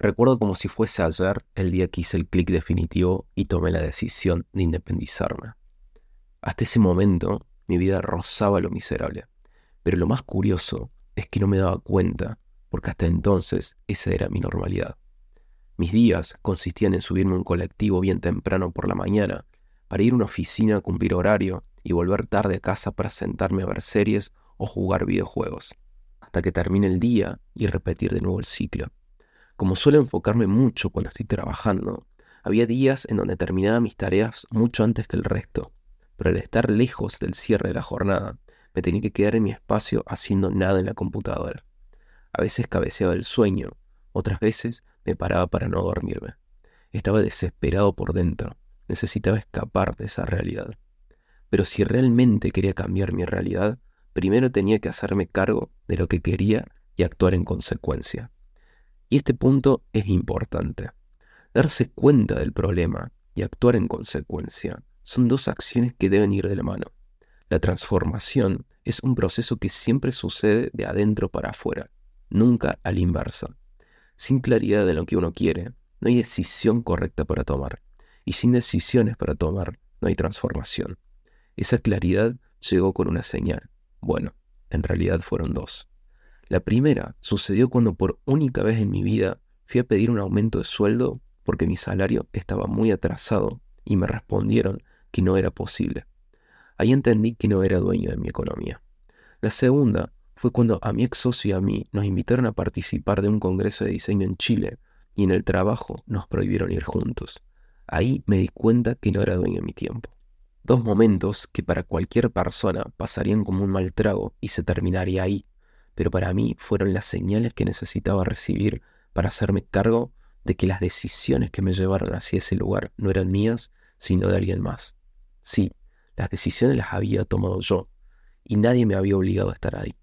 Recuerdo como si fuese ayer el día que hice el clic definitivo y tomé la decisión de independizarme. Hasta ese momento mi vida rozaba lo miserable, pero lo más curioso es que no me daba cuenta, porque hasta entonces esa era mi normalidad. Mis días consistían en subirme a un colectivo bien temprano por la mañana, para ir a una oficina a cumplir horario y volver tarde a casa para sentarme a ver series o jugar videojuegos, hasta que termine el día y repetir de nuevo el ciclo. Como suelo enfocarme mucho cuando estoy trabajando, había días en donde terminaba mis tareas mucho antes que el resto, pero al estar lejos del cierre de la jornada, me tenía que quedar en mi espacio haciendo nada en la computadora. A veces cabeceaba el sueño, otras veces me paraba para no dormirme. Estaba desesperado por dentro, necesitaba escapar de esa realidad. Pero si realmente quería cambiar mi realidad, primero tenía que hacerme cargo de lo que quería y actuar en consecuencia. Y este punto es importante. Darse cuenta del problema y actuar en consecuencia son dos acciones que deben ir de la mano. La transformación es un proceso que siempre sucede de adentro para afuera, nunca a la inversa. Sin claridad de lo que uno quiere, no hay decisión correcta para tomar. Y sin decisiones para tomar, no hay transformación. Esa claridad llegó con una señal. Bueno, en realidad fueron dos. La primera sucedió cuando por única vez en mi vida fui a pedir un aumento de sueldo porque mi salario estaba muy atrasado y me respondieron que no era posible. Ahí entendí que no era dueño de mi economía. La segunda fue cuando a mi ex socio y a mí nos invitaron a participar de un congreso de diseño en Chile y en el trabajo nos prohibieron ir juntos. Ahí me di cuenta que no era dueño de mi tiempo. Dos momentos que para cualquier persona pasarían como un mal trago y se terminaría ahí, pero para mí fueron las señales que necesitaba recibir para hacerme cargo de que las decisiones que me llevaron hacia ese lugar no eran mías, sino de alguien más. Sí, las decisiones las había tomado yo, y nadie me había obligado a estar ahí.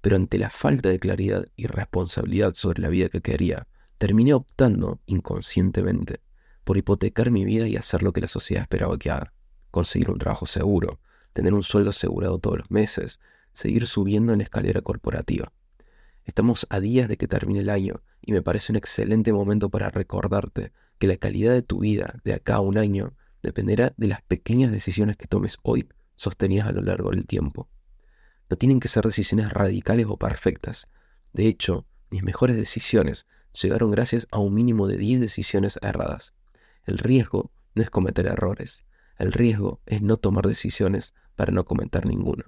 Pero ante la falta de claridad y responsabilidad sobre la vida que quería, terminé optando inconscientemente por hipotecar mi vida y hacer lo que la sociedad esperaba que haga. Conseguir un trabajo seguro, tener un sueldo asegurado todos los meses, seguir subiendo en la escalera corporativa. Estamos a días de que termine el año y me parece un excelente momento para recordarte que la calidad de tu vida de acá a un año dependerá de las pequeñas decisiones que tomes hoy sostenidas a lo largo del tiempo. No tienen que ser decisiones radicales o perfectas. De hecho, mis mejores decisiones llegaron gracias a un mínimo de 10 decisiones erradas. El riesgo no es cometer errores, el riesgo es no tomar decisiones para no cometer ninguna.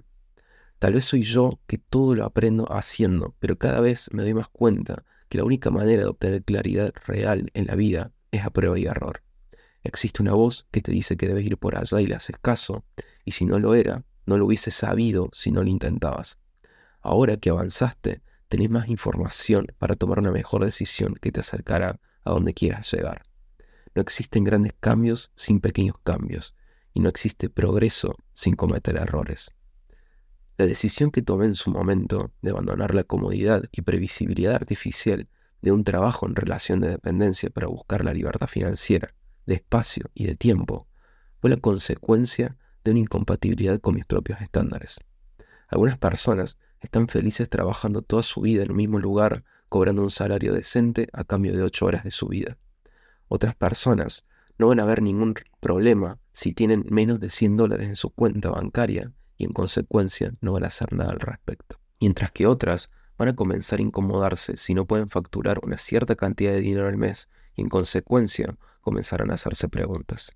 Tal vez soy yo que todo lo aprendo haciendo, pero cada vez me doy más cuenta que la única manera de obtener claridad real en la vida es a prueba y error. Existe una voz que te dice que debes ir por allá y le haces caso, y si no lo era, no lo hubiese sabido si no lo intentabas. Ahora que avanzaste, tenés más información para tomar una mejor decisión que te acercará a donde quieras llegar. No existen grandes cambios sin pequeños cambios, y no existe progreso sin cometer errores. La decisión que tomé en su momento de abandonar la comodidad y previsibilidad artificial de un trabajo en relación de dependencia para buscar la libertad financiera, de espacio y de tiempo, fue la consecuencia de una incompatibilidad con mis propios estándares. Algunas personas están felices trabajando toda su vida en un mismo lugar, cobrando un salario decente a cambio de ocho horas de su vida. Otras personas no van a ver ningún problema si tienen menos de 100 dólares en su cuenta bancaria y en consecuencia no van a hacer nada al respecto. Mientras que otras van a comenzar a incomodarse si no pueden facturar una cierta cantidad de dinero al mes y en consecuencia comenzarán a hacerse preguntas.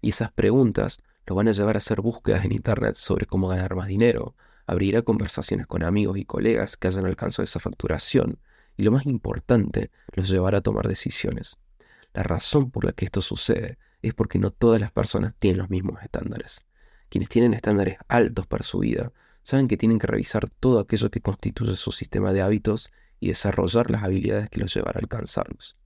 Y esas preguntas los van a llevar a hacer búsquedas en Internet sobre cómo ganar más dinero, abrirá conversaciones con amigos y colegas que hayan alcanzado esa facturación y lo más importante, los llevará a tomar decisiones. La razón por la que esto sucede es porque no todas las personas tienen los mismos estándares. Quienes tienen estándares altos para su vida saben que tienen que revisar todo aquello que constituye su sistema de hábitos y desarrollar las habilidades que los llevará a alcanzarlos.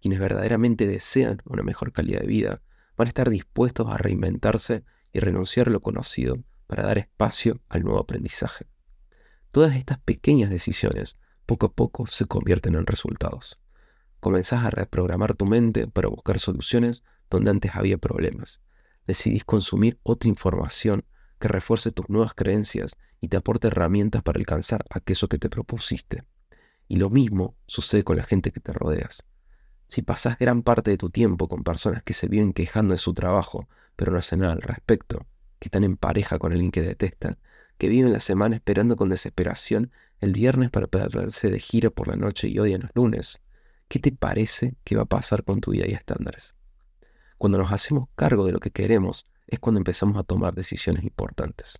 Quienes verdaderamente desean una mejor calidad de vida van a estar dispuestos a reinventarse y renunciar a lo conocido para dar espacio al nuevo aprendizaje. Todas estas pequeñas decisiones poco a poco se convierten en resultados. Comenzás a reprogramar tu mente para buscar soluciones donde antes había problemas decidís consumir otra información que refuerce tus nuevas creencias y te aporte herramientas para alcanzar aquello que te propusiste. Y lo mismo sucede con la gente que te rodeas. Si pasás gran parte de tu tiempo con personas que se viven quejando de su trabajo, pero no hacen nada al respecto, que están en pareja con alguien que detestan, que viven la semana esperando con desesperación el viernes para perderse de gira por la noche y odian los lunes, ¿qué te parece que va a pasar con tu vida y estándares? Cuando nos hacemos cargo de lo que queremos es cuando empezamos a tomar decisiones importantes.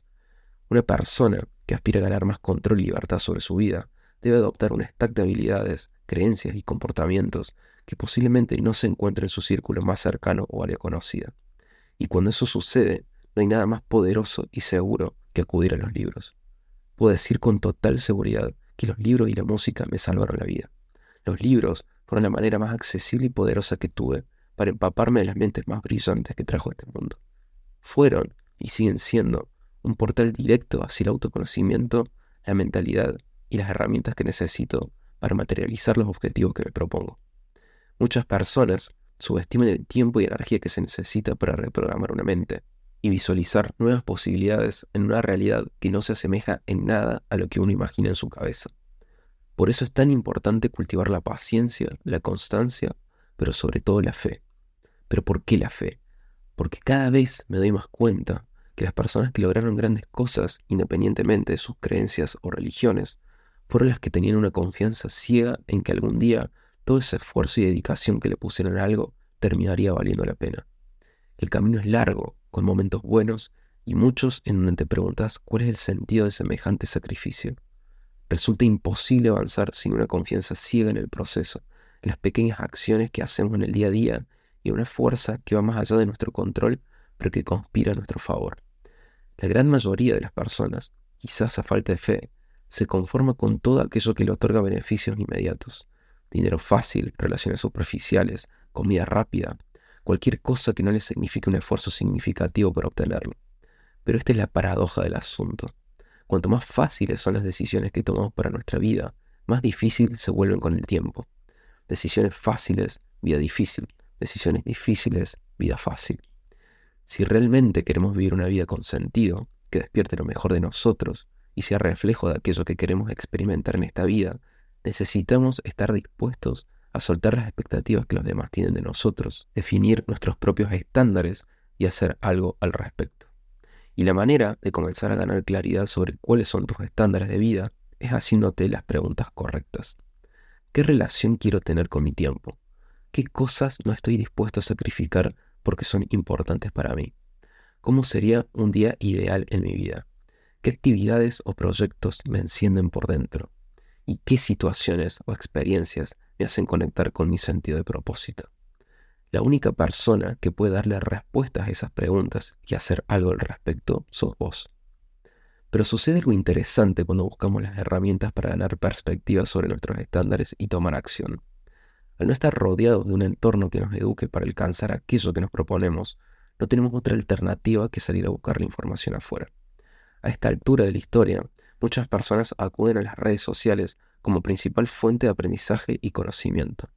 Una persona que aspira a ganar más control y libertad sobre su vida debe adoptar un stack de habilidades, creencias y comportamientos que posiblemente no se encuentren en su círculo más cercano o área conocida. Y cuando eso sucede, no hay nada más poderoso y seguro que acudir a los libros. Puedo decir con total seguridad que los libros y la música me salvaron la vida. Los libros fueron la manera más accesible y poderosa que tuve para empaparme de las mentes más brillantes que trajo este mundo. Fueron, y siguen siendo, un portal directo hacia el autoconocimiento, la mentalidad y las herramientas que necesito para materializar los objetivos que me propongo. Muchas personas subestiman el tiempo y energía que se necesita para reprogramar una mente y visualizar nuevas posibilidades en una realidad que no se asemeja en nada a lo que uno imagina en su cabeza. Por eso es tan importante cultivar la paciencia, la constancia, pero sobre todo la fe. ¿Pero por qué la fe? Porque cada vez me doy más cuenta que las personas que lograron grandes cosas, independientemente de sus creencias o religiones, fueron las que tenían una confianza ciega en que algún día todo ese esfuerzo y dedicación que le pusieron a algo terminaría valiendo la pena. El camino es largo, con momentos buenos y muchos en donde te preguntas cuál es el sentido de semejante sacrificio. Resulta imposible avanzar sin una confianza ciega en el proceso, las pequeñas acciones que hacemos en el día a día y una fuerza que va más allá de nuestro control, pero que conspira a nuestro favor. La gran mayoría de las personas, quizás a falta de fe, se conforma con todo aquello que le otorga beneficios inmediatos. Dinero fácil, relaciones superficiales, comida rápida, cualquier cosa que no le signifique un esfuerzo significativo para obtenerlo. Pero esta es la paradoja del asunto. Cuanto más fáciles son las decisiones que tomamos para nuestra vida, más difícil se vuelven con el tiempo. Decisiones fáciles, vida difícil. Decisiones difíciles, vida fácil. Si realmente queremos vivir una vida con sentido, que despierte lo mejor de nosotros y sea reflejo de aquello que queremos experimentar en esta vida, necesitamos estar dispuestos a soltar las expectativas que los demás tienen de nosotros, definir nuestros propios estándares y hacer algo al respecto. Y la manera de comenzar a ganar claridad sobre cuáles son tus estándares de vida es haciéndote las preguntas correctas. ¿Qué relación quiero tener con mi tiempo? ¿Qué cosas no estoy dispuesto a sacrificar porque son importantes para mí? ¿Cómo sería un día ideal en mi vida? ¿Qué actividades o proyectos me encienden por dentro? ¿Y qué situaciones o experiencias me hacen conectar con mi sentido de propósito? La única persona que puede darle respuestas a esas preguntas y hacer algo al respecto sos vos. Pero sucede algo interesante cuando buscamos las herramientas para ganar perspectiva sobre nuestros estándares y tomar acción. Al no estar rodeados de un entorno que nos eduque para alcanzar aquello que nos proponemos, no tenemos otra alternativa que salir a buscar la información afuera. A esta altura de la historia, muchas personas acuden a las redes sociales como principal fuente de aprendizaje y conocimiento.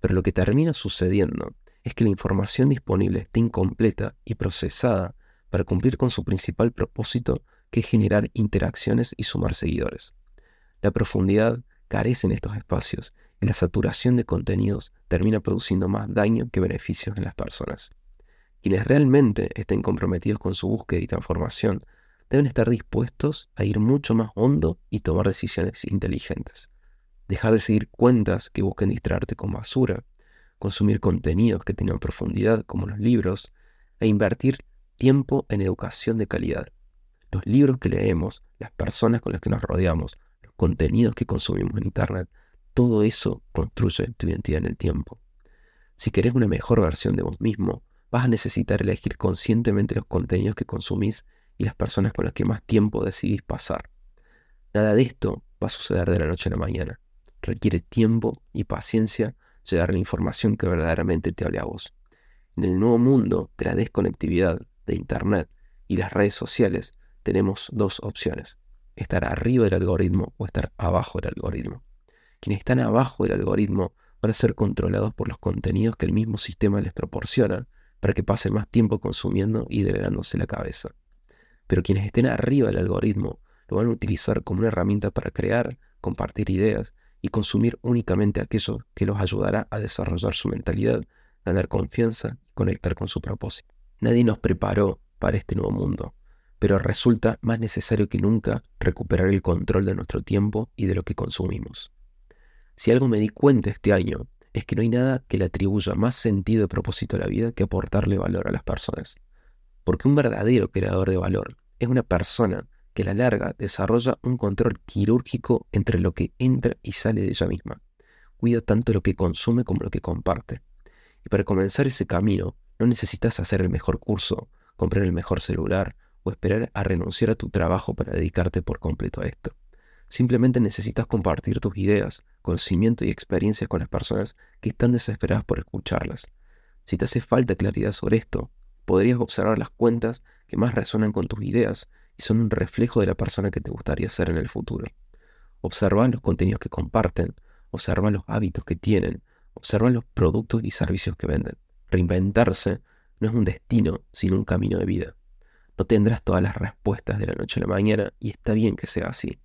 Pero lo que termina sucediendo es que la información disponible está incompleta y procesada para cumplir con su principal propósito, que generar interacciones y sumar seguidores. La profundidad carece en estos espacios y la saturación de contenidos termina produciendo más daño que beneficios en las personas. Quienes realmente estén comprometidos con su búsqueda y transformación deben estar dispuestos a ir mucho más hondo y tomar decisiones inteligentes. Dejar de seguir cuentas que busquen distraerte con basura consumir contenidos que tengan profundidad como los libros e invertir tiempo en educación de calidad. Los libros que leemos, las personas con las que nos rodeamos, los contenidos que consumimos en Internet, todo eso construye tu identidad en el tiempo. Si querés una mejor versión de vos mismo, vas a necesitar elegir conscientemente los contenidos que consumís y las personas con las que más tiempo decidís pasar. Nada de esto va a suceder de la noche a la mañana. Requiere tiempo y paciencia llegar la información que verdaderamente te hable a vos. En el nuevo mundo de la desconectividad, de Internet y las redes sociales, tenemos dos opciones. Estar arriba del algoritmo o estar abajo del algoritmo. Quienes están abajo del algoritmo van a ser controlados por los contenidos que el mismo sistema les proporciona para que pasen más tiempo consumiendo y drenándose la cabeza. Pero quienes estén arriba del algoritmo lo van a utilizar como una herramienta para crear, compartir ideas y consumir únicamente aquello que los ayudará a desarrollar su mentalidad, ganar confianza y conectar con su propósito. Nadie nos preparó para este nuevo mundo, pero resulta más necesario que nunca recuperar el control de nuestro tiempo y de lo que consumimos. Si algo me di cuenta este año es que no hay nada que le atribuya más sentido y propósito a la vida que aportarle valor a las personas. Porque un verdadero creador de valor es una persona que a la larga desarrolla un control quirúrgico entre lo que entra y sale de ella misma. Cuida tanto lo que consume como lo que comparte. Y para comenzar ese camino, no necesitas hacer el mejor curso, comprar el mejor celular o esperar a renunciar a tu trabajo para dedicarte por completo a esto. Simplemente necesitas compartir tus ideas, conocimiento y experiencias con las personas que están desesperadas por escucharlas. Si te hace falta claridad sobre esto, podrías observar las cuentas que más resuenan con tus ideas y son un reflejo de la persona que te gustaría ser en el futuro. Observa los contenidos que comparten, observa los hábitos que tienen, observa los productos y servicios que venden. Reinventarse no es un destino, sino un camino de vida. No tendrás todas las respuestas de la noche a la mañana y está bien que sea así.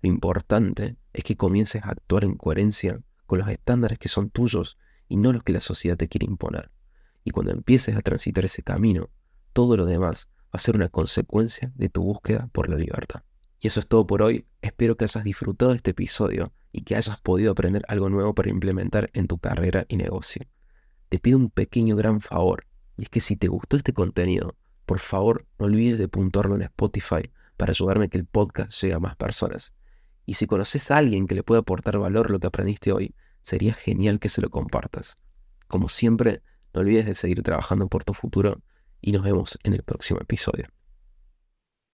Lo importante es que comiences a actuar en coherencia con los estándares que son tuyos y no los que la sociedad te quiere imponer. Y cuando empieces a transitar ese camino, todo lo demás va a ser una consecuencia de tu búsqueda por la libertad. Y eso es todo por hoy. Espero que hayas disfrutado de este episodio y que hayas podido aprender algo nuevo para implementar en tu carrera y negocio. Te pido un pequeño gran favor, y es que si te gustó este contenido, por favor no olvides de puntuarlo en Spotify para ayudarme a que el podcast llegue a más personas. Y si conoces a alguien que le pueda aportar valor lo que aprendiste hoy, sería genial que se lo compartas. Como siempre, no olvides de seguir trabajando por tu futuro y nos vemos en el próximo episodio.